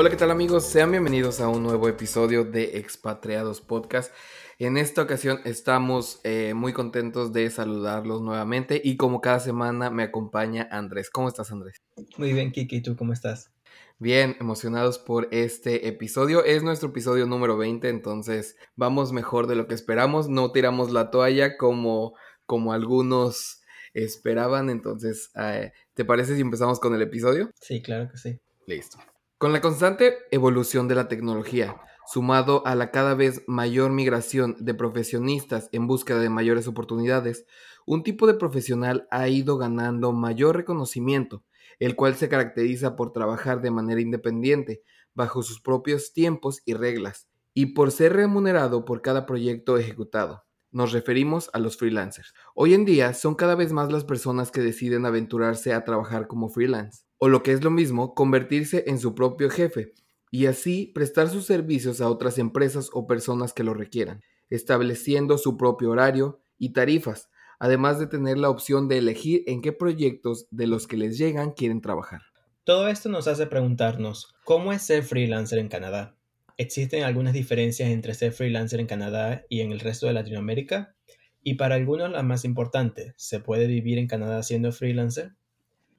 Hola, ¿qué tal amigos? Sean bienvenidos a un nuevo episodio de Expatriados Podcast. En esta ocasión estamos eh, muy contentos de saludarlos nuevamente y como cada semana me acompaña Andrés. ¿Cómo estás Andrés? Muy bien, Kiki, ¿y tú cómo estás? Bien, emocionados por este episodio. Es nuestro episodio número 20, entonces vamos mejor de lo que esperamos. No tiramos la toalla como, como algunos esperaban. Entonces, eh, ¿te parece si empezamos con el episodio? Sí, claro que sí. Listo. Con la constante evolución de la tecnología, sumado a la cada vez mayor migración de profesionistas en búsqueda de mayores oportunidades, un tipo de profesional ha ido ganando mayor reconocimiento, el cual se caracteriza por trabajar de manera independiente, bajo sus propios tiempos y reglas, y por ser remunerado por cada proyecto ejecutado. Nos referimos a los freelancers. Hoy en día son cada vez más las personas que deciden aventurarse a trabajar como freelance o lo que es lo mismo, convertirse en su propio jefe y así prestar sus servicios a otras empresas o personas que lo requieran, estableciendo su propio horario y tarifas, además de tener la opción de elegir en qué proyectos de los que les llegan quieren trabajar. Todo esto nos hace preguntarnos, ¿cómo es ser freelancer en Canadá? ¿Existen algunas diferencias entre ser freelancer en Canadá y en el resto de Latinoamérica? Y para algunos la más importante, ¿se puede vivir en Canadá siendo freelancer?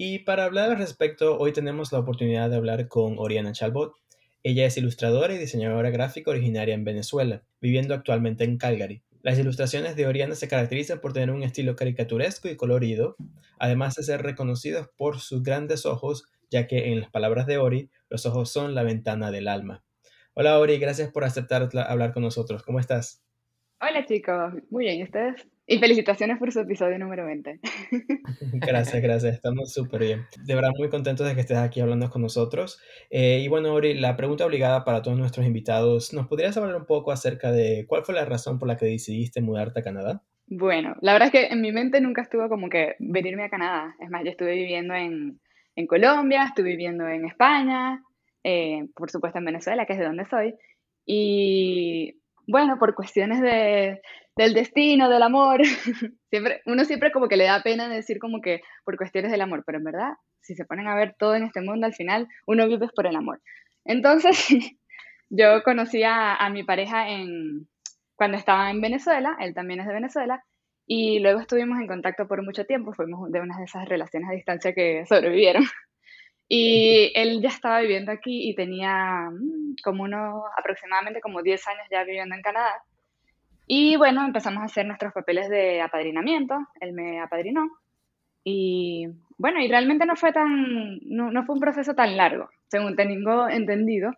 Y para hablar al respecto, hoy tenemos la oportunidad de hablar con Oriana Chalbot. Ella es ilustradora y diseñadora gráfica originaria en Venezuela, viviendo actualmente en Calgary. Las ilustraciones de Oriana se caracterizan por tener un estilo caricaturesco y colorido, además de ser reconocidos por sus grandes ojos, ya que en las palabras de Ori, los ojos son la ventana del alma. Hola Ori, gracias por aceptar hablar con nosotros. ¿Cómo estás? Hola chicos, muy bien, ¿y ustedes? Y felicitaciones por su episodio número 20. Gracias, gracias, estamos súper bien. De verdad, muy contentos de que estés aquí hablando con nosotros. Eh, y bueno, Ori, la pregunta obligada para todos nuestros invitados, ¿nos podrías hablar un poco acerca de cuál fue la razón por la que decidiste mudarte a Canadá? Bueno, la verdad es que en mi mente nunca estuvo como que venirme a Canadá. Es más, yo estuve viviendo en, en Colombia, estuve viviendo en España, eh, por supuesto en Venezuela, que es de donde soy. Y bueno, por cuestiones de, del destino, del amor, siempre, uno siempre como que le da pena decir como que por cuestiones del amor, pero en verdad, si se ponen a ver todo en este mundo, al final uno vive por el amor. Entonces, yo conocí a, mi pareja en, cuando estaba en Venezuela, él también es de Venezuela, y luego estuvimos en contacto por mucho tiempo, fuimos de unas de esas relaciones a distancia que sobrevivieron. Y él ya estaba viviendo aquí y tenía mm, como unos, aproximadamente como 10 años ya viviendo en Canadá. Y bueno, empezamos a hacer nuestros papeles de apadrinamiento, él me apadrinó. Y bueno, y realmente no fue tan, no, no fue un proceso tan largo, según tengo entendido.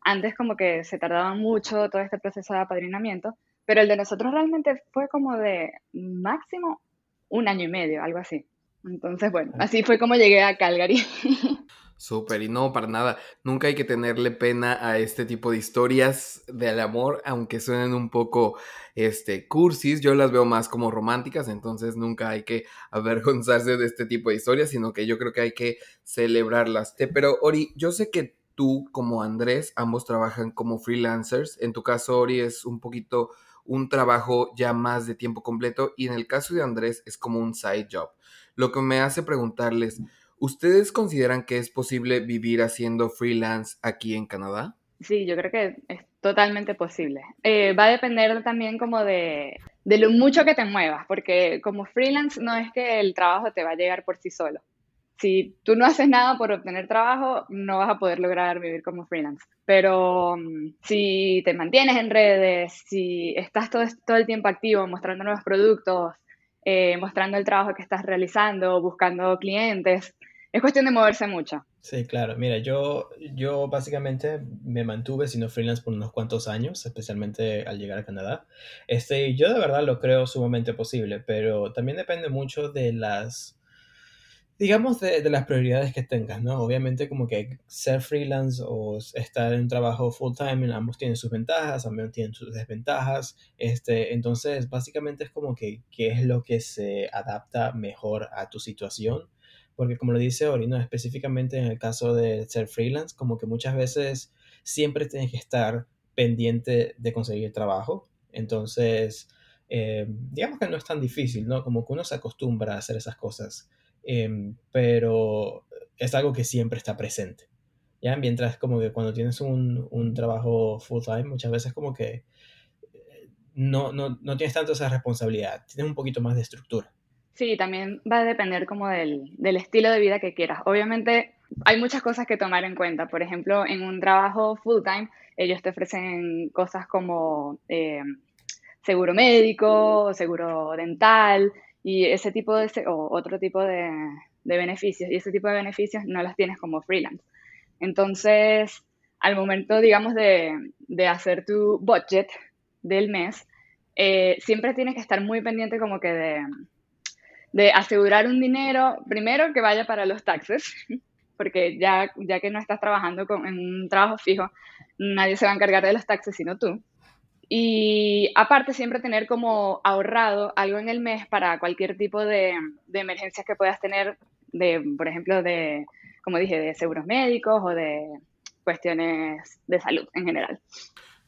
Antes como que se tardaba mucho todo este proceso de apadrinamiento, pero el de nosotros realmente fue como de máximo un año y medio, algo así. Entonces, bueno, así fue como llegué a Calgary. Súper, y no, para nada. Nunca hay que tenerle pena a este tipo de historias del amor, aunque suenen un poco este, cursis. Yo las veo más como románticas, entonces nunca hay que avergonzarse de este tipo de historias, sino que yo creo que hay que celebrarlas. Pero, Ori, yo sé que tú, como Andrés, ambos trabajan como freelancers. En tu caso, Ori, es un poquito un trabajo ya más de tiempo completo, y en el caso de Andrés, es como un side job. Lo que me hace preguntarles. ¿Ustedes consideran que es posible vivir haciendo freelance aquí en Canadá? Sí, yo creo que es totalmente posible. Eh, va a depender también como de, de lo mucho que te muevas, porque como freelance no es que el trabajo te va a llegar por sí solo. Si tú no haces nada por obtener trabajo, no vas a poder lograr vivir como freelance. Pero um, si te mantienes en redes, si estás todo, todo el tiempo activo mostrando nuevos productos, eh, mostrando el trabajo que estás realizando, buscando clientes. Es cuestión de moverse mucho. Sí, claro. Mira, yo, yo básicamente me mantuve siendo freelance por unos cuantos años, especialmente al llegar a Canadá. Este, yo de verdad lo creo sumamente posible, pero también depende mucho de las digamos, de, las prioridades que tengas, ¿no? Obviamente como que ser freelance o estar en un trabajo full time, ambos tienen sus ventajas, ambos tienen sus desventajas. Este, entonces, básicamente es como que qué es lo que se adapta mejor a tu situación. Porque como lo dice Ori, ¿no? específicamente en el caso de ser freelance, como que muchas veces siempre tienes que estar pendiente de conseguir trabajo. Entonces, eh, digamos que no es tan difícil, ¿no? Como que uno se acostumbra a hacer esas cosas. Em, pero es algo que siempre está presente. ¿ya? Mientras como que cuando tienes un, un trabajo full time, muchas veces como que eh, no, no, no, tienes tanto esa responsabilidad, tienes un poquito más de estructura. Sí, también va a depender como del, estilo de vida que quieras. Obviamente hay muchas cosas que tomar en cuenta. Por ejemplo, en un trabajo full time, ellos te ofrecen cosas como eh, seguro médico, seguro dental, y ese tipo de, o otro tipo de, beneficios, y ese tipo de beneficios no los tienes como freelance. Entonces, al momento, digamos, de, hacer tu budget del mes, eh, siempre tienes que estar muy pendiente como que de, de asegurar un dinero, primero que vaya para los taxes, porque ya, ya que no estás trabajando con, en un trabajo fijo, nadie se va a encargar de los taxes sino tú. Y aparte siempre tener como ahorrado algo en el mes para cualquier tipo de, de emergencias que puedas tener, de, por ejemplo, de, como dije, de seguros médicos o de cuestiones de salud en general.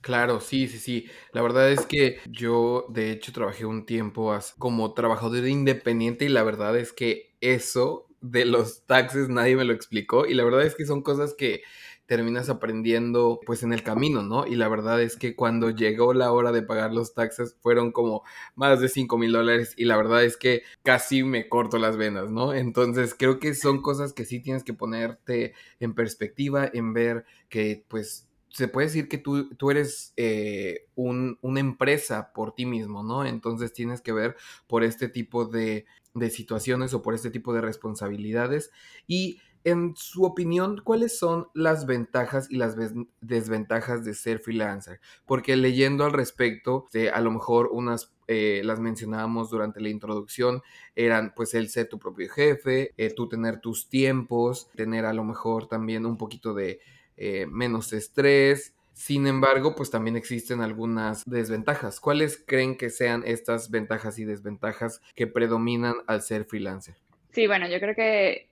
Claro, sí, sí, sí. La verdad es que yo, de hecho, trabajé un tiempo como trabajador independiente y la verdad es que eso de los taxes nadie me lo explicó y la verdad es que son cosas que terminas aprendiendo pues en el camino, ¿no? Y la verdad es que cuando llegó la hora de pagar los taxes fueron como más de 5 mil dólares y la verdad es que casi me corto las venas, ¿no? Entonces creo que son cosas que sí tienes que ponerte en perspectiva, en ver que pues se puede decir que tú, tú eres eh, una empresa por ti mismo, ¿no? Entonces tienes que ver por este tipo de, de situaciones o por este tipo de responsabilidades y en su opinión, ¿cuáles son las ventajas y las desventajas de ser freelancer? Porque leyendo al respecto, a lo mejor unas eh, las mencionábamos durante la introducción, eran pues el ser tu propio jefe, eh, tú tener tus tiempos, tener a lo mejor también un poquito de eh, menos estrés. Sin embargo, pues también existen algunas desventajas. ¿Cuáles creen que sean estas ventajas y desventajas que predominan al ser freelancer? Sí, bueno, yo creo que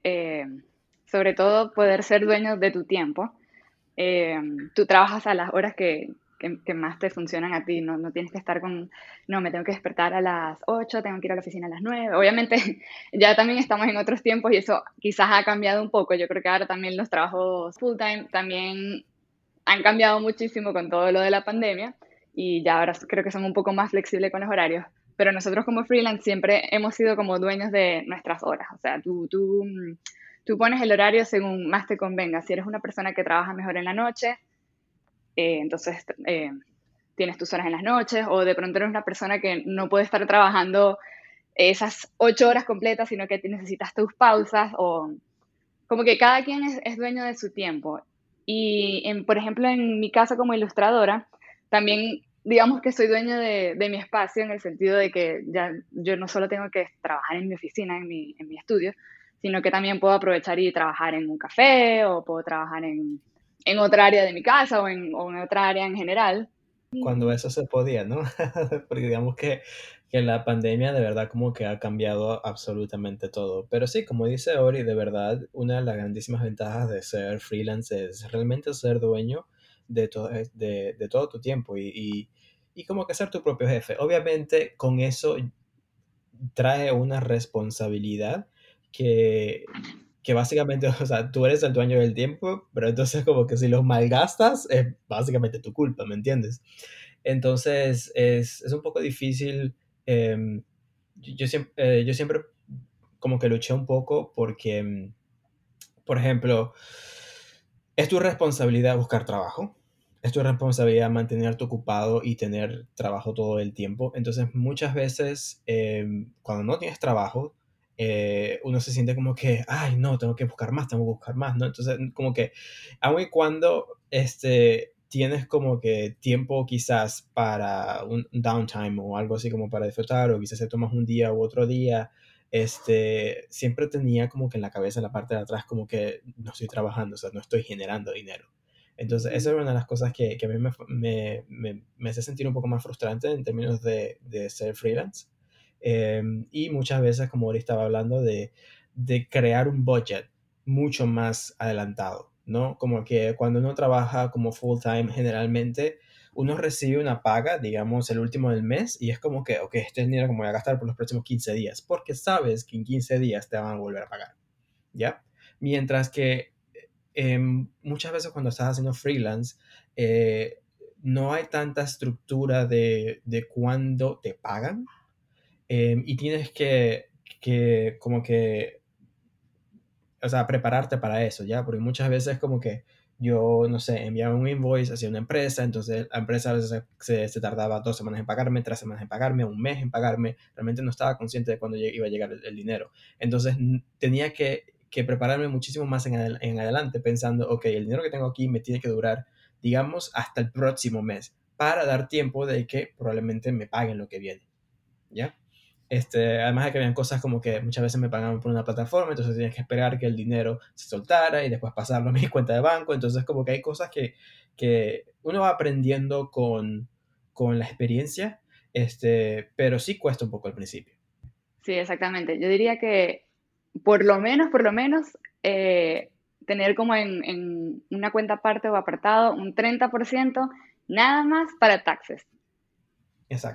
sobre todo poder ser dueño de tu tiempo. Eh, tú trabajas a las horas que, que, más te funcionan a ti, no, no, tienes que estar con, no, me tengo que despertar a las 8, tengo que ir a la oficina a las 9. Obviamente ya también estamos en otros tiempos y eso quizás ha cambiado un poco. Yo creo que ahora también los trabajos full time también han cambiado muchísimo con todo lo de la pandemia y ya ahora creo que son un poco más flexibles con los horarios. Pero nosotros como freelance siempre hemos sido como dueños de nuestras horas. O sea, tú, tú Tú pones el horario según más te convenga. Si eres una persona que trabaja mejor en la noche, eh, entonces eh, tienes tus horas en las noches, o de pronto eres una persona que no puede estar trabajando esas ocho horas completas, sino que necesitas tus pausas, o como que cada quien es, dueño de su tiempo. Y, por ejemplo, en mi caso como ilustradora, también digamos que soy dueño de, de, mi espacio en el sentido de que ya yo no solo tengo que trabajar en mi oficina, en mi, en mi estudio, sino que también puedo aprovechar y trabajar en un café o puedo trabajar en, en otra área de mi casa o en, o en, otra área en general. Cuando eso se podía, ¿no? Porque digamos que, que, la pandemia de verdad como que ha cambiado absolutamente todo. Pero sí, como dice Ori, de verdad una de las grandísimas ventajas de ser freelance es realmente ser dueño de, todo de, de todo tu tiempo y, y, y como que ser tu propio jefe. Obviamente con eso trae una responsabilidad que, que básicamente, o sea, tú eres el dueño del tiempo, pero entonces como que si lo malgastas es básicamente tu culpa, ¿me entiendes? Entonces es, es un poco difícil. Em, yo, siempre, eh, yo siempre como que luché un poco porque, em, por ejemplo, es tu responsabilidad buscar trabajo, es tu responsabilidad mantenerte ocupado y tener trabajo todo el tiempo. Entonces muchas veces em, cuando no tienes trabajo, eh, uno se siente como que, ay, no, tengo que buscar más, tengo que buscar más, ¿no? Entonces, como que, aun y cuando este, tienes como que tiempo quizás para un downtime o algo así como para disfrutar, o quizás te tomas un día u otro día, este, siempre tenía como que en la cabeza, en la parte de atrás, como que no estoy trabajando, o sea, no estoy generando dinero. Entonces, esa es una de las cosas que, que a mí me, me, me, me, hace sentir un poco más frustrante en términos de, de ser freelance. Em, y muchas veces, como ahorita estaba hablando, de, de crear un budget mucho más adelantado, ¿no? Como que cuando uno trabaja como full time, generalmente uno recibe una paga, digamos, el último del mes y es como que, ok, este dinero como voy a gastar por los próximos 15 días, porque sabes que en 15 días te van a volver a pagar, ¿ya? Mientras que em, muchas veces cuando estás haciendo freelance, eh, no hay tanta estructura de, de cuándo te pagan em, y tienes que, que como que o sea, prepararte para eso, ¿ya? Porque muchas veces como que yo, no sé, enviaba un invoice hacia una empresa, entonces la empresa a veces se, se, tardaba dos semanas en pagarme, tres semanas en pagarme, un mes en pagarme, realmente no estaba consciente de cuándo iba a llegar el, dinero. Entonces tenía que, que, prepararme muchísimo más en, en adelante pensando, ok, el dinero que tengo aquí me tiene que durar, digamos, hasta el próximo mes, para dar tiempo de que probablemente me paguen lo que viene, ¿ya? Este, además de que habían cosas como que muchas veces me pagaban por una plataforma, entonces tenía que esperar que el dinero se soltara y después pasarlo a mi cuenta de banco. Entonces como que hay cosas que, que uno va aprendiendo con, con la experiencia, este, pero sí cuesta un poco al principio. Sí, exactamente. Yo diría que por lo menos, por lo menos, eh, tener como en, en, una cuenta aparte o apartado un 30% nada más para taxes.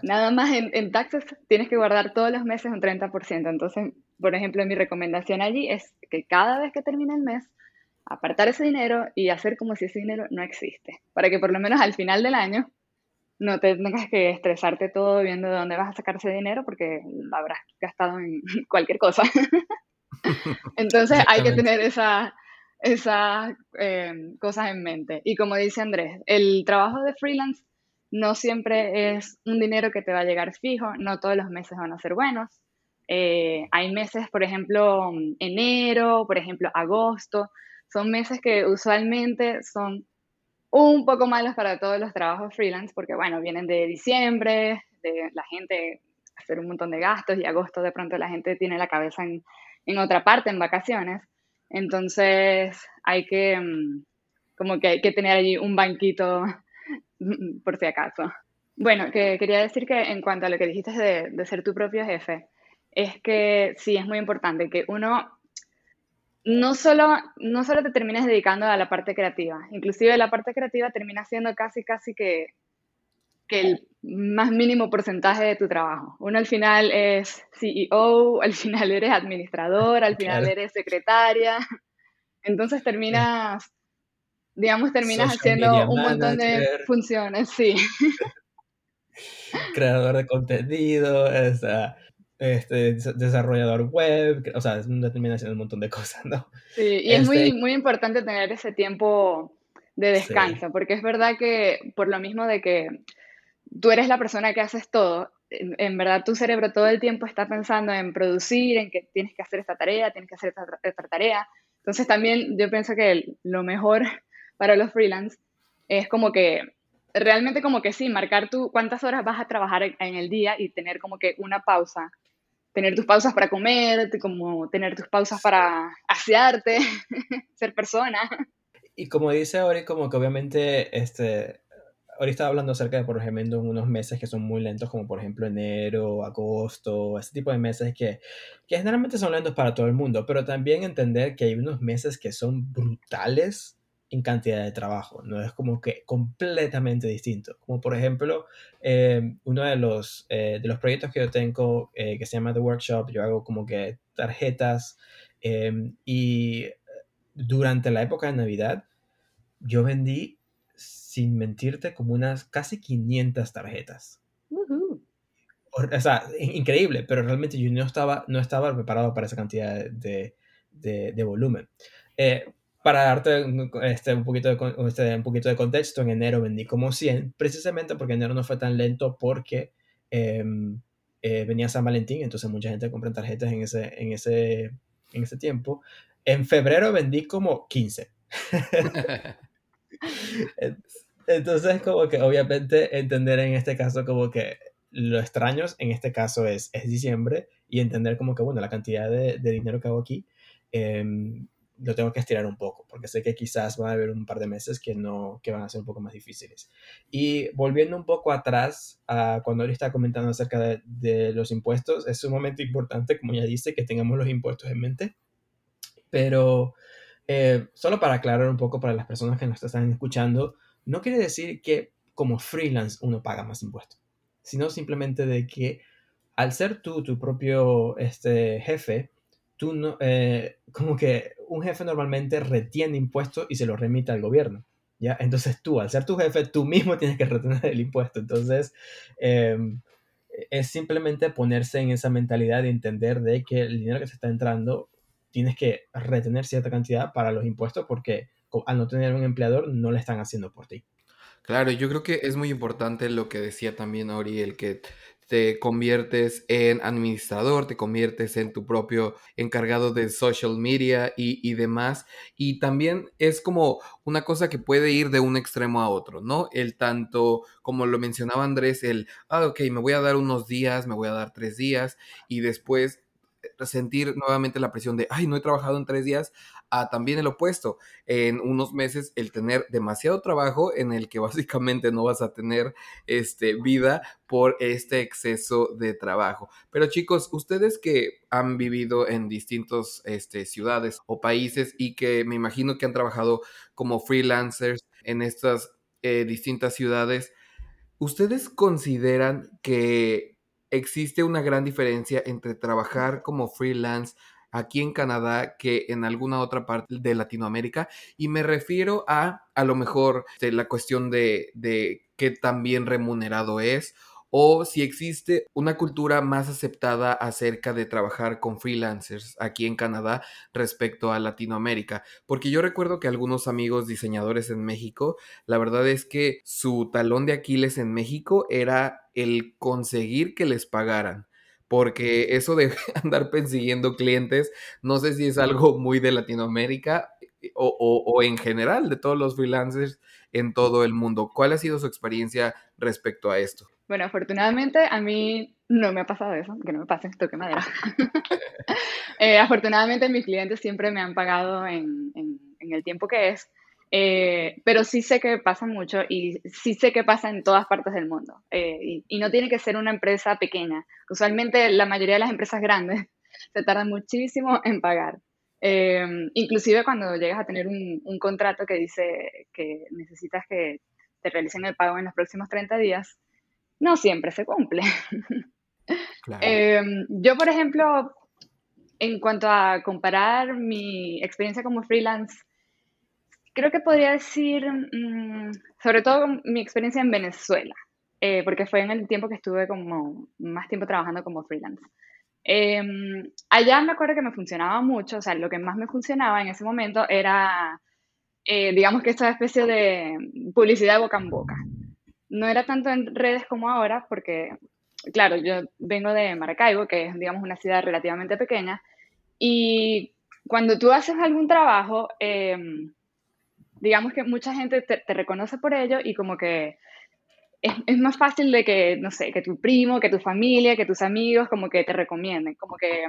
Nada más en, en, taxes tienes que guardar todos los meses un 30%. Entonces, por ejemplo, mi recomendación allí es que cada vez que termine el mes, apartar ese dinero y hacer como si ese dinero no existe. Para que por lo menos al final del año no te tengas que estresarte todo viendo de dónde vas a sacar ese dinero porque lo habrás gastado en cualquier cosa. Entonces hay que tener esas esa, eh, cosas en mente. Y como dice Andrés, el trabajo de freelance no siempre es un dinero que te va a llegar fijo, no todos los meses van a ser buenos. Eh, hay meses, por ejemplo, enero, por ejemplo, agosto, son meses que usualmente son un poco malos para todos los trabajos freelance porque, bueno, vienen de diciembre, de la gente hacer un montón de gastos y agosto de pronto la gente tiene la cabeza en, en otra parte, en vacaciones. Entonces hay que, mm, como que hay que tener allí un banquito por si acaso. Bueno, que quería decir que en cuanto a lo que dijiste de, de, ser tu propio jefe, es que sí, es muy importante que uno no solo, no solo te termines dedicando a la parte creativa, inclusive la parte creativa termina siendo casi, casi que, que el más mínimo porcentaje de tu trabajo. Uno al final es CEO, al final eres administrador, al final eres secretaria, entonces terminas digamos, terminas haciendo un montón de funciones, sí. Creador de contenido, este, desarrollador web, o sea, termina haciendo un montón de cosas, ¿no? Sí, y es muy, este muy importante tener ese tiempo de descanso, porque es verdad que por lo mismo de que tú eres la persona que haces todo, en, en, verdad tu cerebro todo el tiempo está pensando en producir, en que tienes que hacer esta tarea, tienes que hacer esta, esta tarea. Entonces también yo pienso que lo mejor para los freelance es como que realmente como que sí, marcar tú cuántas horas vas a trabajar en el día y tener como que una pausa, tener tus pausas para comer, como tener tus pausas para asearte, ser persona. Y como dice ahora, como que obviamente, este, ahorita estaba hablando acerca de, por ejemplo, unos meses que son muy lentos, como por ejemplo enero, agosto, ese tipo de meses que, que generalmente son lentos para todo el mundo, pero también entender que hay unos meses que son brutales en cantidad de trabajo, no es como que completamente distinto. Como por ejemplo, eh, uno de los, eh, de los proyectos que yo tengo eh, que se llama The Workshop, yo hago como que tarjetas y durante la época de Navidad yo vendí, sin mentirte, como unas casi 500 tarjetas. O, sea, increíble, pero realmente yo no estaba, no estaba preparado para esa cantidad de, de, de volumen para darte este, un, poquito de, este, un poquito de contexto, en enero vendí como 100, precisamente porque enero no fue tan lento porque em, eh, venía San Valentín, entonces mucha gente compra tarjetas en ese, en, ese, en ese tiempo. En febrero vendí como 15. entonces, como que obviamente entender en este caso como que lo extraños en este caso es, es diciembre y entender como que, bueno, la cantidad de, dinero que hago aquí, em, lo tengo que estirar un poco, porque sé que quizás van a haber un par de meses que, no, que van a ser un poco más difíciles. Y volviendo un poco atrás, cuando él está comentando acerca de, de los impuestos, es sumamente importante, como ya dice, que tengamos los impuestos en mente, pero eh, solo para aclarar un poco para las personas que nos están escuchando, no quiere decir que como freelance uno paga más impuestos, sino simplemente de que al ser tú tu propio este, jefe, tú no, eh, como que un jefe normalmente retiene impuestos y se los remite al gobierno. ¿ya? Entonces tú, al ser tu jefe, tú mismo tienes que retener el impuesto. Entonces, em, es simplemente ponerse en esa mentalidad de entender de que el dinero que se está entrando, tienes que retener cierta cantidad para los impuestos porque al no tener un empleador no le están haciendo por ti. Claro, yo creo que es muy importante lo que decía también Ori, el que te conviertes en administrador, te conviertes en tu propio encargado de social media y, demás. Y también es como una cosa que puede ir de un extremo a otro, ¿no? El tanto, como lo mencionaba Andrés, el, ah, ok, me voy a dar unos días, me voy a dar tres días y después sentir nuevamente la presión de, ay, no he trabajado en tres días, a también el opuesto, en unos meses el tener demasiado trabajo en el que básicamente no vas a tener este, vida por este exceso de trabajo. Pero chicos, ustedes que han vivido en distintas este, ciudades o países y que me imagino que han trabajado como freelancers en estas eh, distintas ciudades, ¿ustedes consideran que existe una gran diferencia entre trabajar como freelance aquí en Canadá que en alguna otra parte de Latinoamérica. Y me refiero a a lo mejor este, la cuestión de, de qué tan bien remunerado es o si existe una cultura más aceptada acerca de trabajar con freelancers aquí en Canadá respecto a Latinoamérica. Porque yo recuerdo que algunos amigos diseñadores en México, la verdad es que su talón de Aquiles en México era el conseguir que les pagaran. Porque eso de andar persiguiendo clientes, no sé si es algo muy de Latinoamérica eh, o, o en general de todos los freelancers en todo el mundo. ¿Cuál ha sido su experiencia respecto a esto? Bueno, afortunadamente a mí no me ha pasado eso, que no me pase, toque madera. eh, afortunadamente mis clientes siempre me han pagado en, en, el tiempo que es, eh, pero sí sé que pasa mucho y sí sé que pasa en todas partes del mundo. Eh, y, y, no tiene que ser una empresa pequeña. Usualmente la mayoría de las empresas grandes se tardan muchísimo en pagar. Eh, inclusive cuando llegas a tener un, un contrato que dice que necesitas que te realicen el pago en los próximos 30 días, no siempre se cumple. Em, yo, por ejemplo, en cuanto a comparar mi experiencia como freelance, creo que podría decir, mm, sobre todo mi experiencia en Venezuela, eh, porque fue en el tiempo que estuve como más tiempo trabajando como freelance. Em, allá me acuerdo que me funcionaba mucho, o sea, lo que más me funcionaba en ese momento era, eh, digamos que esta especie de publicidad boca en boca no era tanto en redes como ahora, porque, claro, yo vengo de Maracaibo, que es, digamos, una ciudad relativamente pequeña, y cuando tú haces algún trabajo, em, digamos que mucha gente te, reconoce por ello y como que es, más fácil de que, no sé, que tu primo, que tu familia, que tus amigos, como que te recomienden, como que,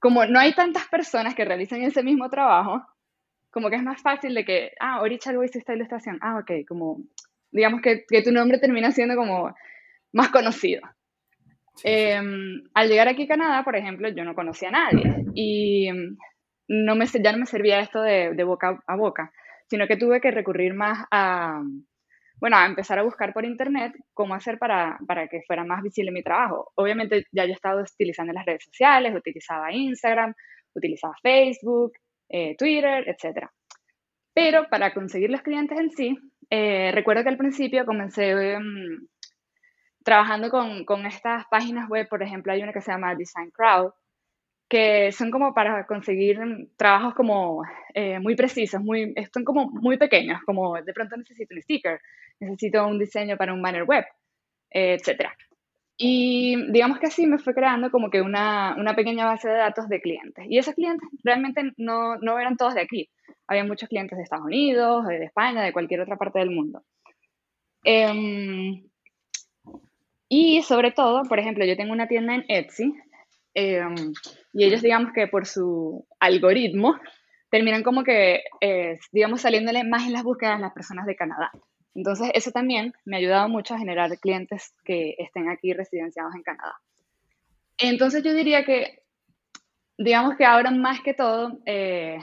como no hay tantas personas que realicen ese mismo trabajo, como que es más fácil de que, ah, ahorita algo hice esta ilustración, ah, ok, como digamos que, que tu nombre termina siendo como más conocido. Em, al llegar aquí a Canadá, por ejemplo, yo no conocía a nadie y no me, ya no me servía esto de, de, boca a boca, sino que tuve que recurrir más a, bueno, a empezar a buscar por internet cómo hacer para, para que fuera más visible mi trabajo. Obviamente ya yo estaba utilizando las redes sociales, utilizaba Instagram, utilizaba Facebook, eh, Twitter, etc. Pero para conseguir los clientes en sí, eh, recuerdo que al principio comencé mm, trabajando con, con, estas páginas web, por ejemplo, hay una que se llama Design Crowd, que son como para conseguir trabajos como eh, muy precisos, muy, son como muy pequeños, como de pronto necesito un sticker, necesito un diseño para un banner web, etc. Y digamos que así me fue creando como que una, una, pequeña base de datos de clientes. Y esos clientes realmente no, no eran todos de aquí. Había muchos clientes de Estados Unidos, de España, de cualquier otra parte del mundo. Em, y sobre todo, por ejemplo, yo tengo una tienda en Etsy Em, y ellos, digamos que por su algoritmo, terminan como que, eh, digamos, saliéndole más en las búsquedas a las personas de Canadá. Entonces, eso también me ha ayudado mucho a generar clientes que estén aquí residenciados en Canadá. Entonces, yo diría que, digamos que ahora más que todo, eh,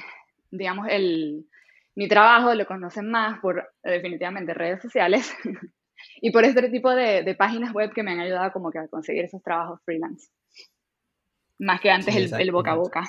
digamos, el, mi trabajo lo conocen más por definitivamente redes sociales y por este tipo de, de, páginas web que me han ayudado como que a conseguir esos trabajos freelance. Más que antes el, el boca a boca.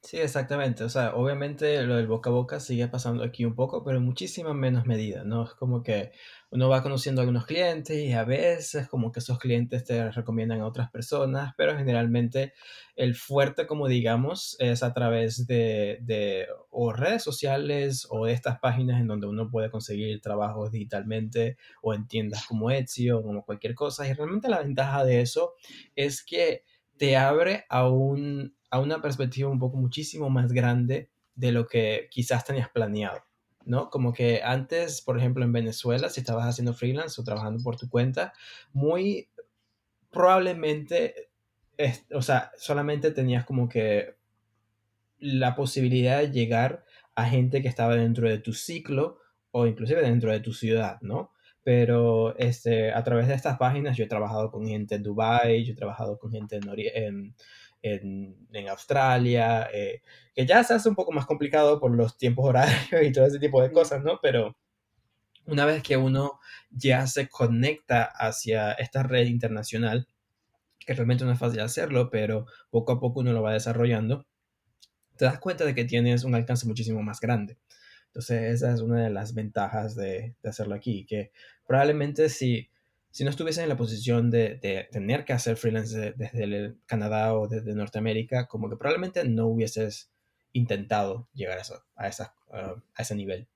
Sí, exactamente. O sea, obviamente lo del boca a boca sigue pasando aquí un poco, pero en muchísima menos medida, ¿no? Es como que uno va conociendo a algunos clientes y a veces como que esos clientes te recomiendan a otras personas, pero generalmente el fuerte, como digamos, es a través de, de o redes sociales o de estas páginas en donde uno puede conseguir trabajos digitalmente o en tiendas como Etsy o como cualquier cosa. Y realmente la ventaja de eso es que te abre a un a una perspectiva un poco muchísimo más grande de lo que quizás tenías planeado, ¿no? Como que antes, por ejemplo, en Venezuela, si estabas haciendo freelance o trabajando por tu cuenta, muy probablemente, o sea, solamente tenías como que la posibilidad de llegar a gente que estaba dentro de tu ciclo o inclusive dentro de tu ciudad, ¿no? Pero este, a través de estas páginas yo he trabajado con gente en Dubai, yo he trabajado con gente en, en, en, Australia, eh, que ya se hace un poco más complicado por los tiempos horarios y todo ese tipo de cosas, ¿no? Pero una vez que uno ya se conecta hacia esta red internacional, que realmente no es fácil hacerlo, pero poco a poco uno lo va desarrollando, te das cuenta de que tienes un alcance muchísimo más grande. Entonces, esa es una de las ventajas de, de hacerlo aquí, que probablemente si si no estuviese en la posición de, tener que hacer freelance desde el Canadá o desde Norteamérica, como que probablemente no hubieses intentado llegar a, eso, a, esa, a ese nivel.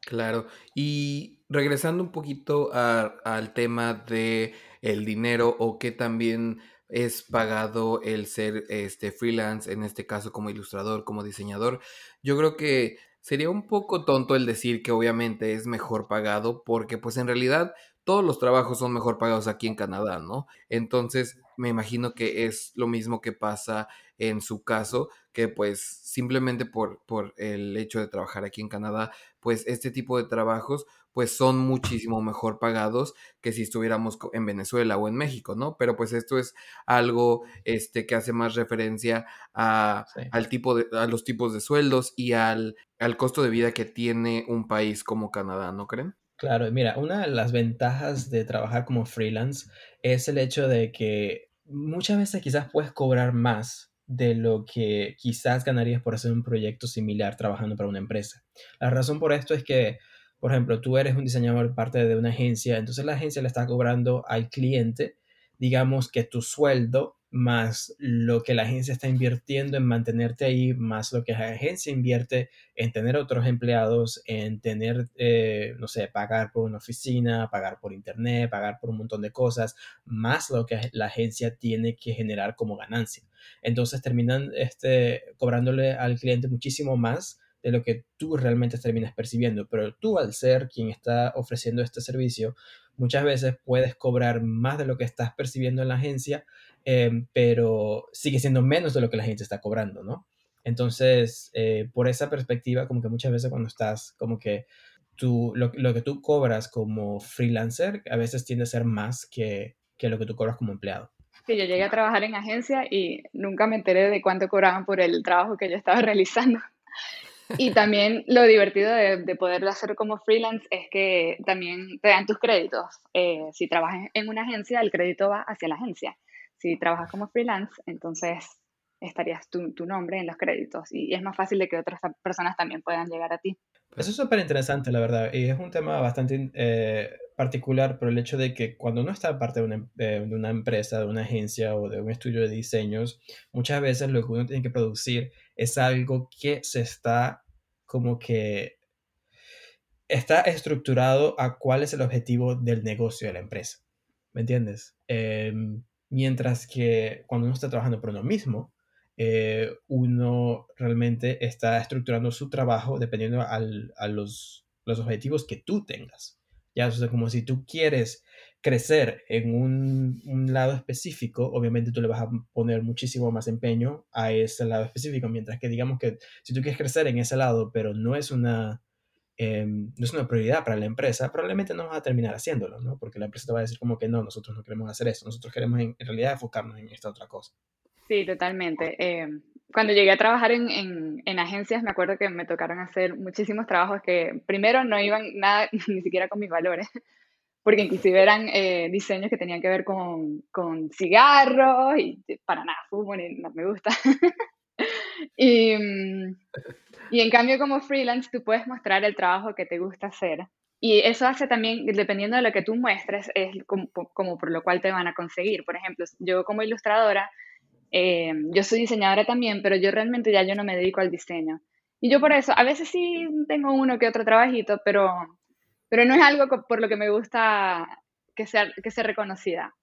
Claro, y regresando un poquito al tema de el dinero o que también es pagado el ser este freelance, en este caso como ilustrador, como diseñador, yo creo que sería un poco tonto el decir que obviamente es mejor pagado porque pues en realidad todos los trabajos son mejor pagados aquí en Canadá, ¿no? Entonces, me imagino que es lo mismo que pasa en su caso, que pues simplemente por, por el hecho de trabajar aquí en Canadá, pues este tipo de trabajos pues son muchísimo mejor pagados que si estuviéramos en Venezuela o en México, ¿no? Pero pues esto es algo este, que hace más referencia a, al tipo de, a los tipos de sueldos y al, al costo de vida que tiene un país como Canadá, ¿no creen? Claro, mira, una de las ventajas de trabajar como freelance es el hecho de que muchas veces quizás puedes cobrar más de lo que quizás ganarías por hacer un proyecto similar trabajando para una empresa. La razón por esto es que, por ejemplo, tú eres un diseñador parte de una agencia, entonces la agencia le está cobrando al cliente, digamos que tu sueldo más lo que la agencia está invirtiendo en mantenerte ahí, más lo que la agencia invierte en tener otros empleados, en tener, eh, no sé, pagar por una oficina, pagar por internet, pagar por un montón de cosas, más lo que la agencia tiene que generar como ganancia. Entonces terminan este, cobrándole al cliente muchísimo más de lo que tú realmente terminas percibiendo, pero tú al ser quien está ofreciendo este servicio, muchas veces puedes cobrar más de lo que estás percibiendo en la agencia Em, pero sigue siendo menos de lo que la gente está cobrando, ¿no? Entonces, eh, por esa perspectiva, como que muchas veces cuando estás, como que tú, lo, lo, que tú cobras como freelancer, a veces tiende a ser más que, que lo que tú cobras como empleado. Sí, yo llegué a trabajar en agencia y nunca me enteré de cuánto cobraban por el trabajo que yo estaba realizando. Y también lo divertido de, de poderlo hacer como freelance es que también te dan tus créditos. Eh, si trabajas en una agencia, el crédito va hacia la agencia si trabajas como freelance, entonces estarías tu, tu nombre en los créditos y, es más fácil de que otras personas también puedan llegar a ti. Eso es súper interesante, la verdad, y es un tema bastante eh, particular por el hecho de que cuando uno está parte de una, de una, empresa, de una agencia o de un estudio de diseños, muchas veces lo que uno tiene que producir es algo que se está como que está estructurado a cuál es el objetivo del negocio de la empresa. ¿Me entiendes? Eh, Mientras que cuando uno está trabajando por uno mismo, eh, uno realmente está estructurando su trabajo dependiendo a los, los, objetivos que tú tengas. Ya, o como si tú quieres crecer en un, un, lado específico, obviamente tú le vas a poner muchísimo más empeño a ese lado específico, mientras que digamos que si tú quieres crecer en ese lado, pero no es una, em, no es una prioridad para la empresa, probablemente no vas a terminar haciéndolo, ¿no? Porque la empresa te va a decir como que no, nosotros no queremos hacer eso, nosotros queremos en, realidad enfocarnos en esta otra cosa. Sí, totalmente. Em, cuando llegué a trabajar en, en, en, agencias, me acuerdo que me tocaron hacer muchísimos trabajos que primero no iban nada, ni siquiera con mis valores, porque inclusive eran eh, diseños que tenían que ver con, con cigarros y para nada ni no me gusta. y, y en cambio como freelance tú puedes mostrar el trabajo que te gusta hacer. Y eso hace también, dependiendo de lo que tú muestres, es como, como por lo cual te van a conseguir. Por ejemplo, yo como ilustradora, eh, yo soy diseñadora también, pero yo realmente ya yo no me dedico al diseño. Y yo por eso, a veces sí tengo uno que otro trabajito, pero pero no es algo por lo que me gusta que sea, que sea reconocida.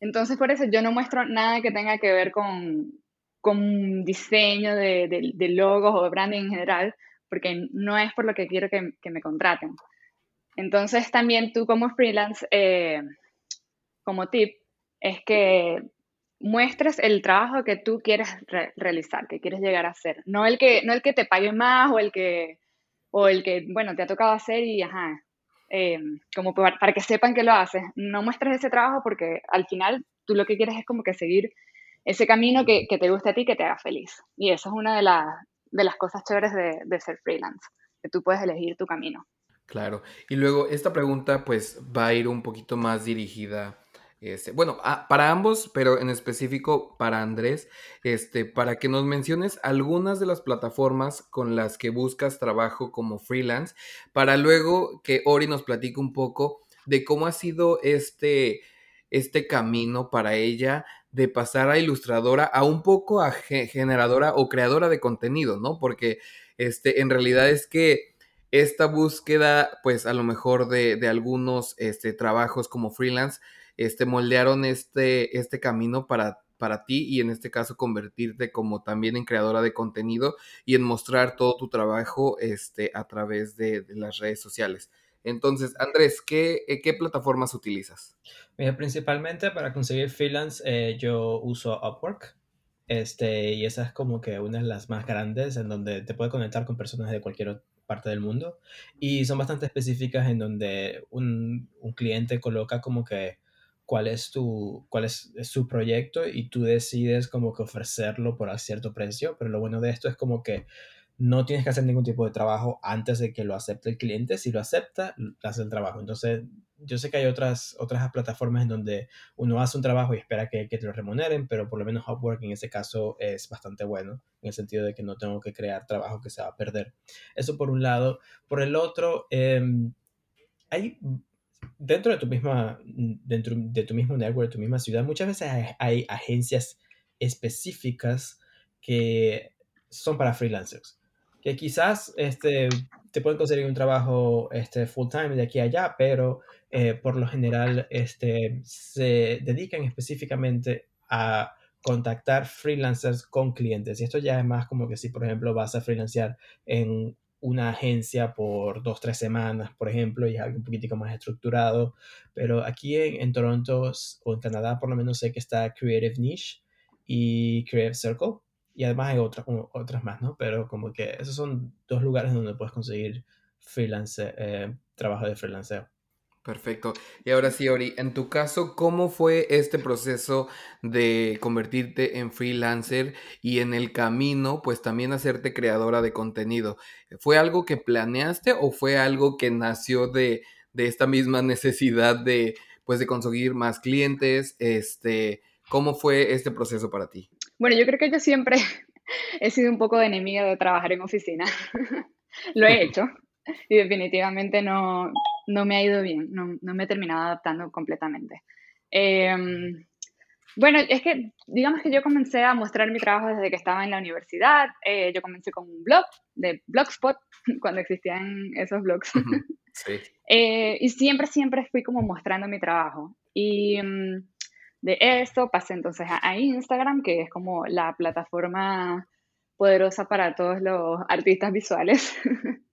Entonces, por eso yo no muestro nada que tenga que ver con, con diseño de, de, logos o branding en general, porque no es por lo que quiero que, que me contraten. Entonces, también tú como freelance, eh, como tip, es que muestres el trabajo que tú quieres realizar, que quieres llegar a hacer. No el que, no el que te pague más o el que, o el que, bueno, te ha tocado hacer y, ajá, eh, como para, que sepan que lo haces. No muestres ese trabajo porque al final tú lo que quieres es como que seguir ese camino que, que te guste a ti, que te haga feliz. Y eso es una de, de las cosas chéveres de, de ser freelance, que tú puedes elegir tu camino. Claro. Y luego esta pregunta pues va a ir un poquito más dirigida este, bueno, ah, para ambos, pero en específico para Andrés, este, para que nos menciones algunas de las plataformas con las que buscas trabajo como freelance, para luego que Ori nos platique un poco de cómo ha sido este, este camino para ella de pasar a ilustradora a un poco a generadora o creadora de contenido, ¿no? Porque este, en realidad es que esta búsqueda, pues a lo mejor de, de algunos este, trabajos como freelance, este, moldearon este, este camino para, para ti y en este caso convertirte como también en creadora de contenido y en mostrar todo tu trabajo este, a través de, las redes sociales. Entonces, Andrés, ¿qué, eh, ¿qué, plataformas utilizas? Mira, principalmente para conseguir freelance eh, yo uso Upwork. Este, y esa es como que una de las más grandes en donde te puede conectar con personas de cualquier parte del mundo. Y son bastante específicas en donde un, un cliente coloca como que cuál es tu, cuál es, su proyecto y tú decides como que ofrecerlo por a cierto precio, pero lo bueno de esto es como que no tienes que hacer ningún tipo de trabajo antes de que lo acepte el cliente. Si lo acepta, hace el trabajo. Entonces, yo sé que hay otras, otras plataformas en donde uno hace un trabajo y espera que, que te lo remuneren, pero por lo menos Upwork en ese caso es bastante bueno, en el sentido de que no tengo que crear trabajo que se va a perder. Eso por un lado. Por el otro, eh, hay dentro de tu misma, dentro de tu mismo network, de tu misma ciudad, muchas veces hay, agencias específicas que son para freelancers, que quizás este, te pueden conseguir un trabajo este, full time de aquí a allá, pero eh, por lo general este, se dedican específicamente a contactar freelancers con clientes. Y esto ya es más como que si, por ejemplo, vas a freelancear en una agencia por dos, tres semanas, por ejemplo, y es algo un poquitico más estructurado. Pero aquí en, Toronto o en Canadá, por lo menos sé que está Creative Niche y Creative Circle. Y además hay otras, otras más, ¿no? Pero como que esos son dos lugares donde puedes conseguir freelance, eh, trabajo de freelanceo. Perfecto. Y ahora sí, Ori, en tu caso, ¿cómo fue este proceso de convertirte en freelancer y en el camino, pues también hacerte creadora de contenido? ¿Fue algo que planeaste o fue algo que nació de, de esta misma necesidad de, pues, de conseguir más clientes? Este, ¿Cómo fue este proceso para ti? Bueno, yo creo que yo siempre he sido un poco de enemiga de trabajar en oficina. Lo he hecho y definitivamente no, no me ha ido bien, no, no me he terminado adaptando completamente. Em, bueno, es que digamos que yo comencé a mostrar mi trabajo desde que estaba en la universidad. Eh, yo comencé con un blog de Blogspot, cuando existían esos blogs. Sí. Eh, y siempre, siempre fui como mostrando mi trabajo. Y mm, de eso pasé entonces a, a, Instagram, que es como la plataforma poderosa para todos los artistas visuales.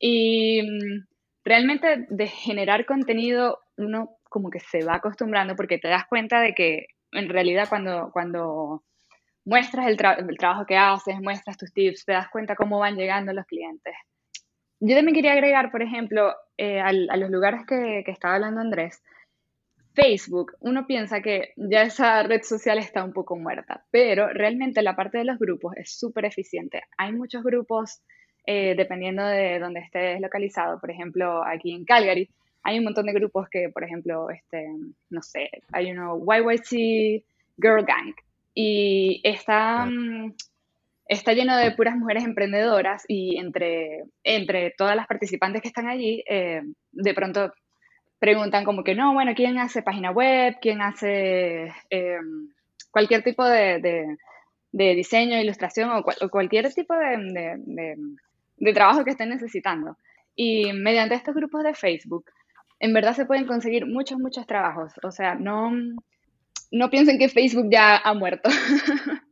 y mm, realmente de generar contenido uno como que se va acostumbrando porque te das cuenta de que en realidad cuando, cuando muestras el, trabajo que haces, muestras tus tips, te das cuenta cómo van llegando los clientes. Yo también quería agregar, por ejemplo, eh, a, los lugares que, que estaba hablando Andrés, Facebook, uno piensa que ya esa red social está un poco muerta, pero realmente la parte de los grupos es súper eficiente. Hay muchos grupos, eh, dependiendo de dónde estés localizado. Por ejemplo, aquí en Calgary hay un montón de grupos que, por ejemplo, este, no sé, hay uno YYC Girl Gang y está, mm, está lleno de puras mujeres emprendedoras y entre, entre todas las participantes que están allí, eh, de pronto preguntan como que no, bueno, ¿quién hace página web? ¿Quién hace em, cualquier tipo de, diseño, ilustración o, cualquier tipo de, trabajo que estén necesitando? Y mediante estos grupos de Facebook, en verdad se pueden conseguir muchos, muchos trabajos. O sea, no, no piensen que Facebook ya ha muerto.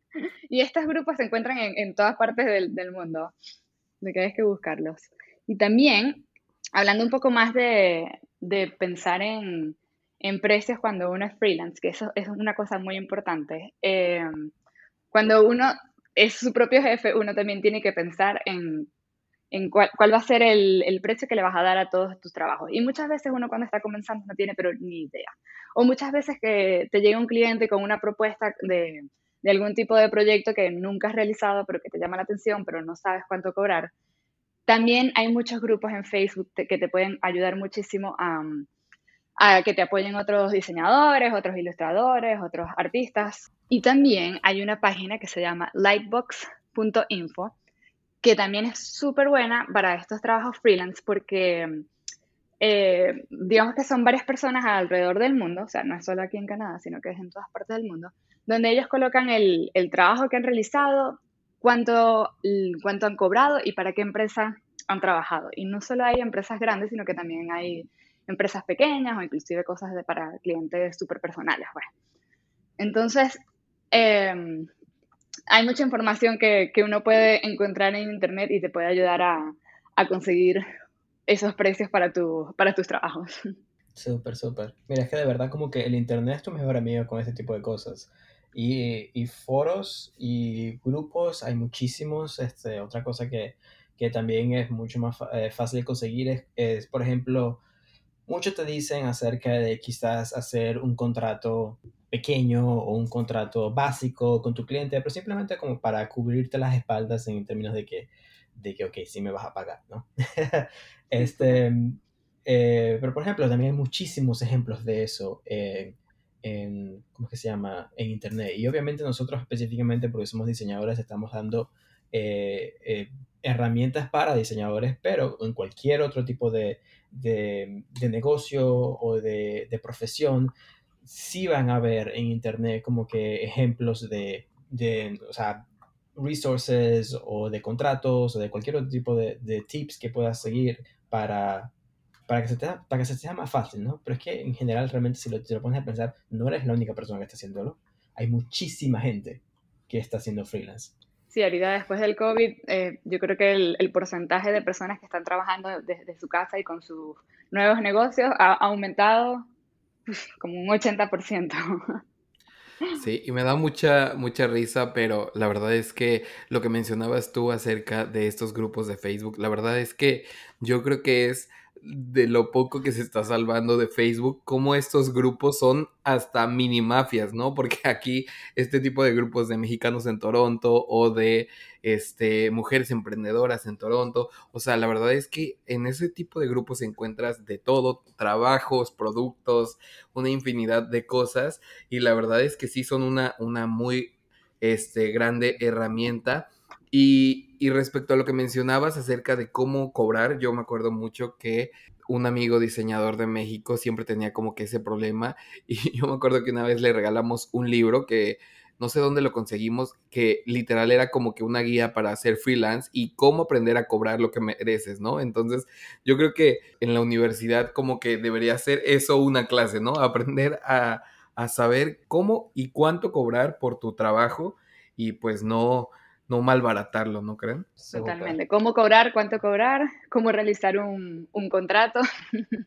y estos grupos se encuentran en, todas partes del, del mundo, de que hay que buscarlos. Y también, hablando un poco más de, de pensar en, precios cuando uno es freelance, que eso es una cosa muy importante. Eh, cuando uno es su propio jefe, uno también tiene que pensar en, cuál, va a ser el, precio que le vas a dar a todos tus trabajos. Y muchas veces uno cuando está comenzando no tiene pero ni idea. O muchas veces que te llega un cliente con una propuesta de, de algún tipo de proyecto que nunca has realizado, pero que te llama la atención, pero no sabes cuánto cobrar. También hay muchos grupos en Facebook que te pueden ayudar muchísimo a, que te apoyen otros diseñadores, otros ilustradores, otros artistas. Y también hay una página que se llama lightbox.info, que también es súper buena para estos trabajos freelance porque eh, digamos que son varias personas alrededor del mundo, o sea, no es solo aquí en Canadá, sino que es en todas partes del mundo, donde ellos colocan el, trabajo que han realizado, cuánto, han cobrado y para qué empresa han trabajado. Y no solo hay empresas grandes, sino que también hay empresas pequeñas o inclusive cosas de, para clientes súper personales. Pues. Entonces, em, hay mucha información que, que, uno puede encontrar en Internet y te puede ayudar a, a conseguir esos precios para, tu, para tus trabajos. Súper, súper. Mira, es que de verdad como que el Internet es tu mejor amigo con este tipo de cosas. Y, foros y grupos hay muchísimos. Este, otra cosa que, también es mucho más eh, fácil conseguir es, por ejemplo, muchos te dicen acerca de quizás hacer un contrato pequeño o un contrato básico con tu cliente, pero simplemente como para cubrirte las espaldas en términos de que, de que ok, sí me vas a pagar, ¿no? este, eh, pero por ejemplo, también hay muchísimos ejemplos de eso. En, ¿cómo es que se llama? En Internet. Y obviamente nosotros específicamente, porque somos diseñadores, estamos dando eh, eh, herramientas para diseñadores, pero en cualquier otro tipo de, de, negocio o de, profesión, sí van a ver en Internet como que ejemplos de, o sea, resources o de contratos o de cualquier otro tipo de, tips que puedas seguir para, para que, se te, para que se sea más fácil, ¿no? Pero es que en general, realmente, si lo, lo pones a pensar, no eres la única persona que está haciéndolo. Hay muchísima gente que está haciendo freelance. Sí, ahorita después del COVID, eh, yo creo que el, porcentaje de personas que están trabajando desde su casa y con sus nuevos negocios ha aumentado como un 80%. Sí, y me da mucha, mucha risa, pero la verdad es que lo que mencionabas tú acerca de estos grupos de Facebook, la verdad es que yo creo que es de lo poco que se está salvando de Facebook, como estos grupos son hasta mini mafias, ¿no? Porque aquí este tipo de grupos de mexicanos en Toronto o de este, mujeres emprendedoras en Toronto, o sea, la verdad es que en ese tipo de grupos encuentras de todo, trabajos, productos, una infinidad de cosas y la verdad es que sí son una, una muy este, grande herramienta y, respecto a lo que mencionabas acerca de cómo cobrar, yo me acuerdo mucho que un amigo diseñador de México siempre tenía como que ese problema y yo me acuerdo que una vez le regalamos un libro que no sé dónde lo conseguimos, que literal era como que una guía para hacer freelance y cómo aprender a cobrar lo que mereces, ¿no? Entonces yo creo que en la universidad como que debería ser eso una clase, ¿no? Aprender a, a saber cómo y cuánto cobrar por tu trabajo y pues no no malbaratarlo, ¿no creen? Totalmente. ¿Cómo cobrar? ¿Cuánto cobrar? ¿Cómo realizar un, un contrato?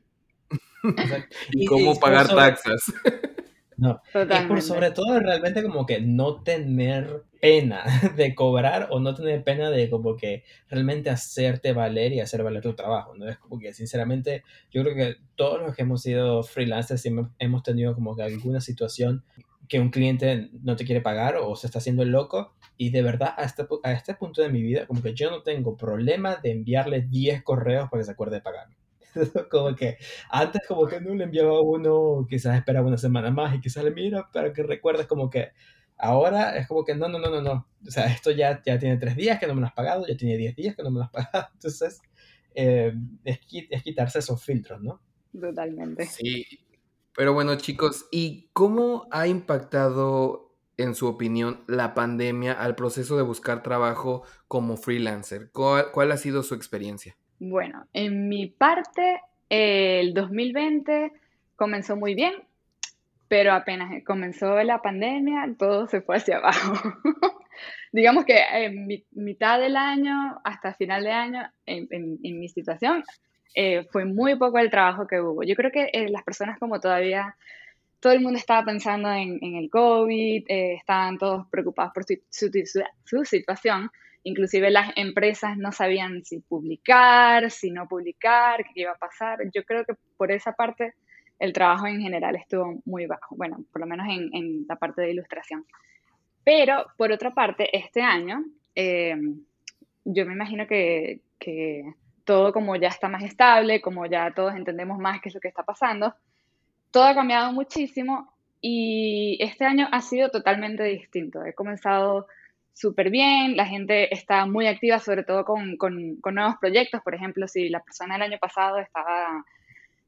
y cómo pagar taxas. No, y por sobre todo realmente como que no tener pena de cobrar o no tener pena de como que realmente hacerte valer y hacer valer tu trabajo, ¿no? Es como que sinceramente yo creo que todos los que hemos sido freelancers hemos tenido como que alguna situación que un cliente no te quiere pagar o se está haciendo el loco y de verdad a este, a este punto de mi vida como que yo no tengo problema de enviarle 10 correos para que se acuerde de pagarme. como que antes como que no le enviaba uno, quizás esperaba una semana más y quizás le mira para que recuerdes como que ahora es como que no, no, no, no, no. O sea, esto ya, ya tiene tres días que no me lo has pagado, ya tiene diez días que no me lo has pagado. Entonces, eh, es, es quitarse esos filtros, ¿no? Totalmente. Sí. Pero bueno, chicos, ¿y cómo ha impactado, en su opinión, la pandemia al proceso de buscar trabajo como freelancer? cuál ha sido su experiencia? Bueno, en mi parte, el 2020 comenzó muy bien, pero apenas comenzó la pandemia, todo se fue hacia abajo. Digamos que en mitad del año hasta final de año, en, mi situación, eh, fue muy poco el trabajo que hubo. Yo creo que eh, las personas como todavía, todo el mundo estaba pensando en, el COVID, eh, estaban todos preocupados por su situación, Inclusive las empresas no sabían si publicar, si no publicar, qué iba a pasar. Yo creo que por esa parte el trabajo en general estuvo muy bajo, bueno, por lo menos en, la parte de ilustración. Pero por otra parte, este año, eh, yo me imagino que, que todo como ya está más estable, como ya todos entendemos más qué es lo que está pasando, todo ha cambiado muchísimo y este año ha sido totalmente distinto. He comenzado súper bien, la gente está muy activa, sobre todo con, con, nuevos proyectos. Por ejemplo, si la persona el año pasado estaba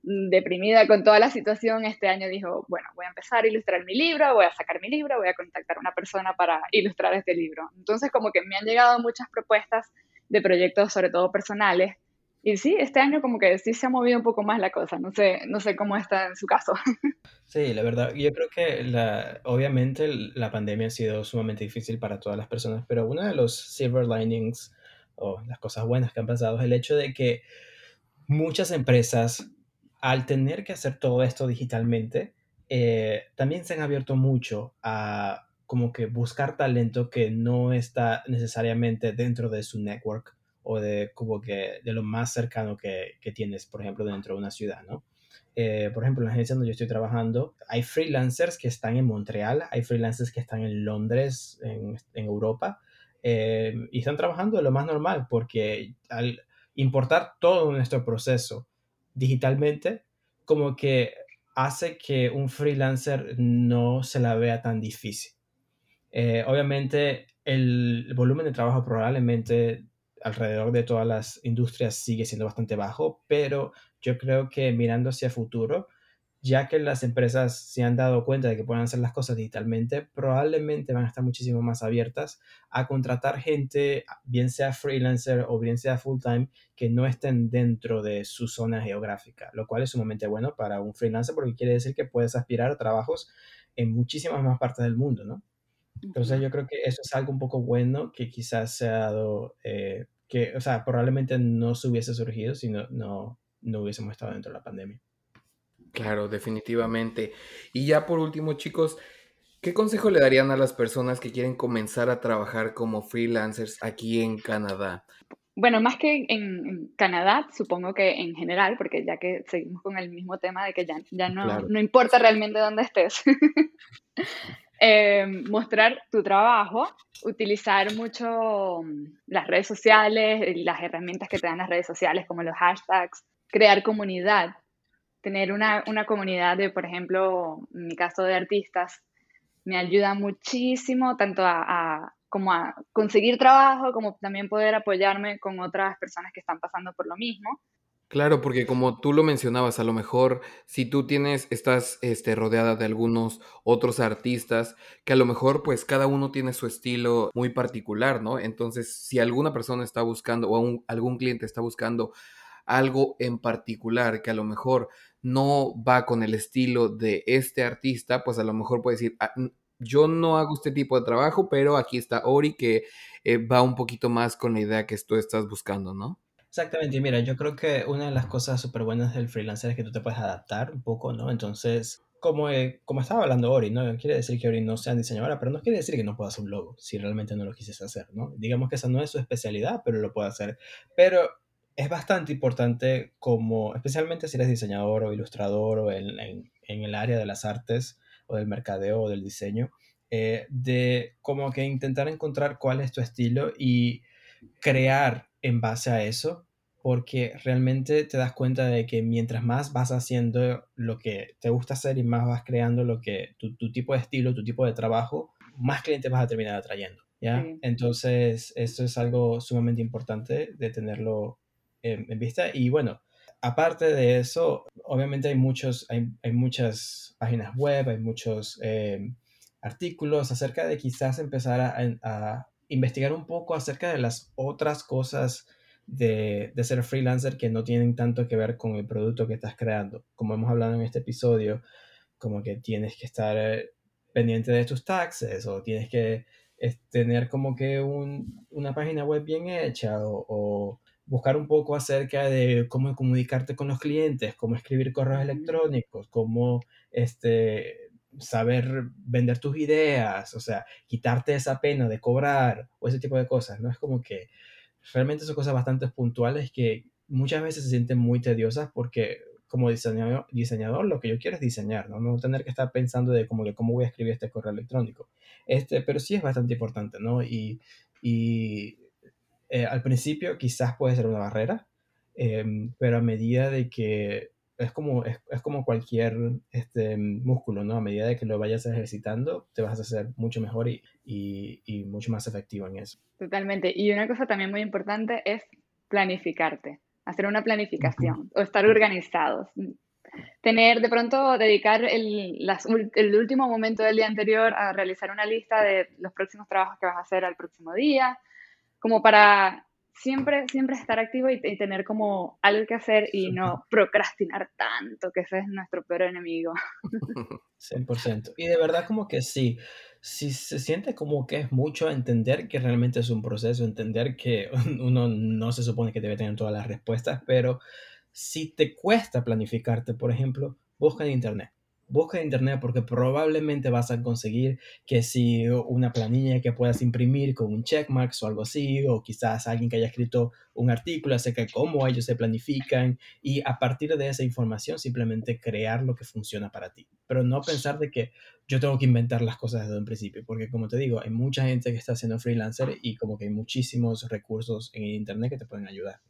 deprimida con toda la situación, este año dijo, bueno, voy a empezar a ilustrar mi libro, voy a sacar mi libro, voy a contactar a una persona para ilustrar este libro. Entonces, como que me han llegado muchas propuestas de proyectos, sobre todo personales, y sí, este año como que sí se ha movido un poco más la cosa, no sé, no sé cómo está en su caso. Sí, la verdad, yo creo que la, obviamente la pandemia ha sido sumamente difícil para todas las personas, pero uno de los silver linings o las cosas buenas que han pasado es el hecho de que muchas empresas, al tener que hacer todo esto digitalmente, eh, también se han abierto mucho a como que buscar talento que no está necesariamente dentro de su network o de como que de lo más cercano que, que tienes, por ejemplo, dentro de una ciudad, ¿no? Eh, por ejemplo, en la agencia donde yo estoy trabajando, hay freelancers que están en Montreal, hay freelancers que están en Londres, en, en Europa, eh, y están trabajando de lo más normal, porque al importar todo nuestro proceso digitalmente, como que hace que un freelancer no se la vea tan difícil. Eh, obviamente, el volumen de trabajo probablemente alrededor de todas las industrias sigue siendo bastante bajo, pero yo creo que mirando hacia futuro, ya que las empresas se han dado cuenta de que pueden hacer las cosas digitalmente, probablemente van a estar muchísimo más abiertas a contratar gente, bien sea freelancer o bien sea full time, que no estén dentro de su zona geográfica, lo cual es sumamente bueno para un freelancer porque quiere decir que puedes aspirar a trabajos en muchísimas más partes del mundo, ¿no? Entonces yo creo que eso es algo un poco bueno que quizás se ha dado, eh, que, o sea, probablemente no se hubiese surgido si no, no, no hubiésemos estado dentro de la pandemia. Claro, definitivamente. Y ya por último, chicos, ¿qué consejo le darían a las personas que quieren comenzar a trabajar como freelancers aquí en Canadá? Bueno, más que en, Canadá, supongo que en general, porque ya que seguimos con el mismo tema de que ya, ya no, no importa realmente dónde estés. Eh, mostrar tu trabajo, utilizar mucho mm, las redes sociales, las herramientas que te dan las redes sociales como los hashtags, crear comunidad, tener una, comunidad de, por ejemplo, en mi caso de artistas, me ayuda muchísimo tanto a, como a conseguir trabajo, como también poder apoyarme con otras personas que están pasando por lo mismo. Claro, porque como tú lo mencionabas, a lo mejor si tú tienes, estás este, rodeada de algunos otros artistas, que a lo mejor pues cada uno tiene su estilo muy particular, ¿no? Entonces, si alguna persona está buscando o algún cliente está buscando algo en particular que a lo mejor no va con el estilo de este artista, pues a lo mejor puede decir, ah, yo no hago este tipo de trabajo, pero aquí está Ori, que eh, va un poquito más con la idea que tú estás buscando, ¿no? Exactamente, y mira, yo creo que una de las cosas súper buenas del freelancer es que tú te puedes adaptar un poco, ¿no? Entonces, como, eh, como estaba hablando Ori, ¿no? Quiere decir que Ori no sea diseñadora, pero no quiere decir que no pueda hacer un logo, si realmente no lo quisiese hacer, ¿no? Digamos que esa no es su especialidad, pero lo puede hacer. Pero es bastante importante como, especialmente si eres diseñador o ilustrador o en, en, en el área de las artes o del mercadeo o del diseño, eh, de como que intentar encontrar cuál es tu estilo y crear en base a eso, porque realmente te das cuenta de que mientras más vas haciendo lo que te gusta hacer y más vas creando lo que tu, tu tipo de estilo, tu tipo de trabajo, más clientes vas a terminar atrayendo. ¿ya? Sí. Entonces, esto es algo sumamente importante de tenerlo en, en, vista. Y bueno, aparte de eso, obviamente hay, muchos, hay, hay muchas páginas web, hay muchos eh, artículos acerca de quizás empezar a, a, investigar un poco acerca de las otras cosas de, de, ser freelancer que no tienen tanto que ver con el producto que estás creando. Como hemos hablado en este episodio, como que tienes que estar eh, pendiente de tus taxes o tienes que tener como que un, una página web bien hecha o, o, buscar un poco acerca de cómo comunicarte con los clientes, cómo escribir correos electrónicos, cómo este, saber vender tus ideas, o sea, quitarte esa pena de cobrar o ese tipo de cosas, ¿no? Es como que realmente son cosas bastante puntuales que muchas veces se sienten muy tediosas porque como diseñador, diseñador lo que yo quiero es diseñar, ¿no? Tener que estar pensando de cómo, cómo voy a escribir este correo electrónico. Este, pero sí es bastante importante, ¿no? Y, y eh, al principio quizás puede ser una barrera, eh, pero a medida de que es como, es, es, como cualquier este, músculo, ¿no? A medida de que lo vayas ejercitando, te vas a hacer mucho mejor y, y, y, mucho más efectivo en eso. Totalmente. Y una cosa también muy importante es planificarte, hacer una planificación uh -huh. o estar organizados. Tener, de pronto, dedicar el, las, el último momento del día anterior a realizar una lista de los próximos trabajos que vas a hacer al próximo día, como para siempre, siempre estar activo y, y, tener como algo que hacer y no procrastinar tanto, que ese es nuestro peor enemigo. 100%. Y de verdad como que sí, si se siente como que es mucho entender que realmente es un proceso, entender que uno no se supone que debe tener todas las respuestas, pero si te cuesta planificarte, por ejemplo, busca en internet busca en internet porque probablemente vas a conseguir que si una planilla que puedas imprimir con un checkmark o algo así, o quizás alguien que haya escrito un artículo acerca de cómo ellos se planifican y a partir de esa información simplemente crear lo que funciona para ti. Pero no pensar de que yo tengo que inventar las cosas desde un principio, porque como te digo, hay mucha gente que está haciendo freelancer y como que hay muchísimos recursos en internet que te pueden ayudar.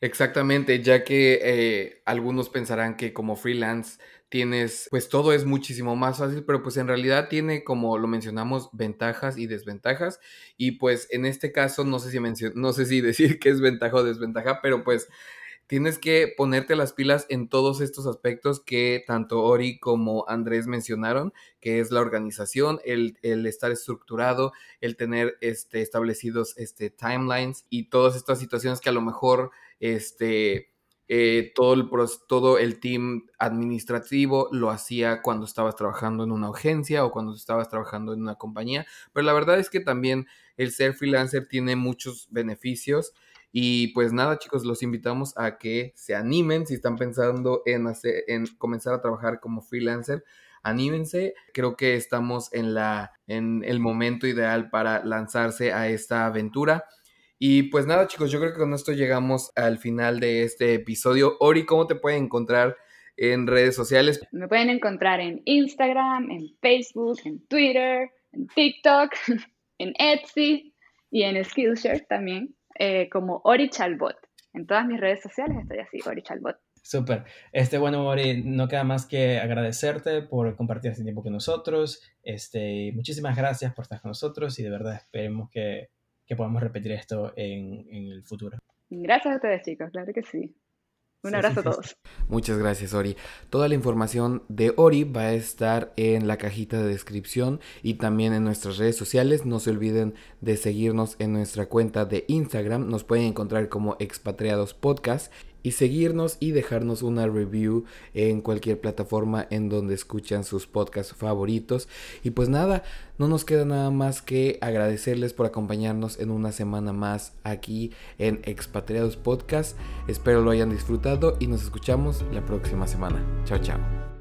Exactamente, ya que eh, algunos pensarán que como freelance tienes, pues todo es muchísimo más fácil, pero pues en realidad tiene, como lo mencionamos, ventajas y desventajas. Y pues en este caso, no sé si, no sé si decir que es ventaja o desventaja, pero pues tienes que ponerte las pilas en todos estos aspectos que tanto Ori como Andrés mencionaron, que es la organización, el, estar estructurado, el tener este, establecidos este, timelines y todas estas situaciones que a lo mejor este, eh, todo, el, todo el team administrativo lo hacía cuando estabas trabajando en una agencia o cuando estabas trabajando en una compañía, pero la verdad es que también el ser freelancer tiene muchos beneficios y pues nada, chicos, los invitamos a que se animen si están pensando en, hacer, en comenzar a trabajar como freelancer. Anímense, creo que estamos en, la, en el momento ideal para lanzarse a esta aventura. Y pues nada, chicos, yo creo que con esto llegamos al final de este episodio. Ori, ¿cómo te pueden encontrar en redes sociales? Me pueden encontrar en Instagram, en Facebook, en Twitter, en TikTok, en Etsy y en Skillshare también eh, como Ori Chalbot. En todas mis redes sociales estoy así, Ori Chalbot. Súper. Este, bueno, Ori, no queda más que agradecerte por compartir este tiempo con nosotros. Este, muchísimas gracias por estar con nosotros y de verdad esperemos que, que podamos repetir esto en, en, el futuro. Gracias a ustedes, chicos, claro que sí. Un abrazo a todos. Muchas gracias, Ori. Toda la información de Ori va a estar en la cajita de descripción y también en nuestras redes sociales. No se olviden de seguirnos en nuestra cuenta de Instagram. Nos pueden encontrar como Expatriados Podcast. Y seguirnos y dejarnos una review en cualquier plataforma en donde escuchan sus podcasts favoritos. Y pues nada, no nos queda nada más que agradecerles por acompañarnos en una semana más aquí en Expatriados Podcast. Espero lo hayan disfrutado y nos escuchamos la próxima semana. Chao, chao.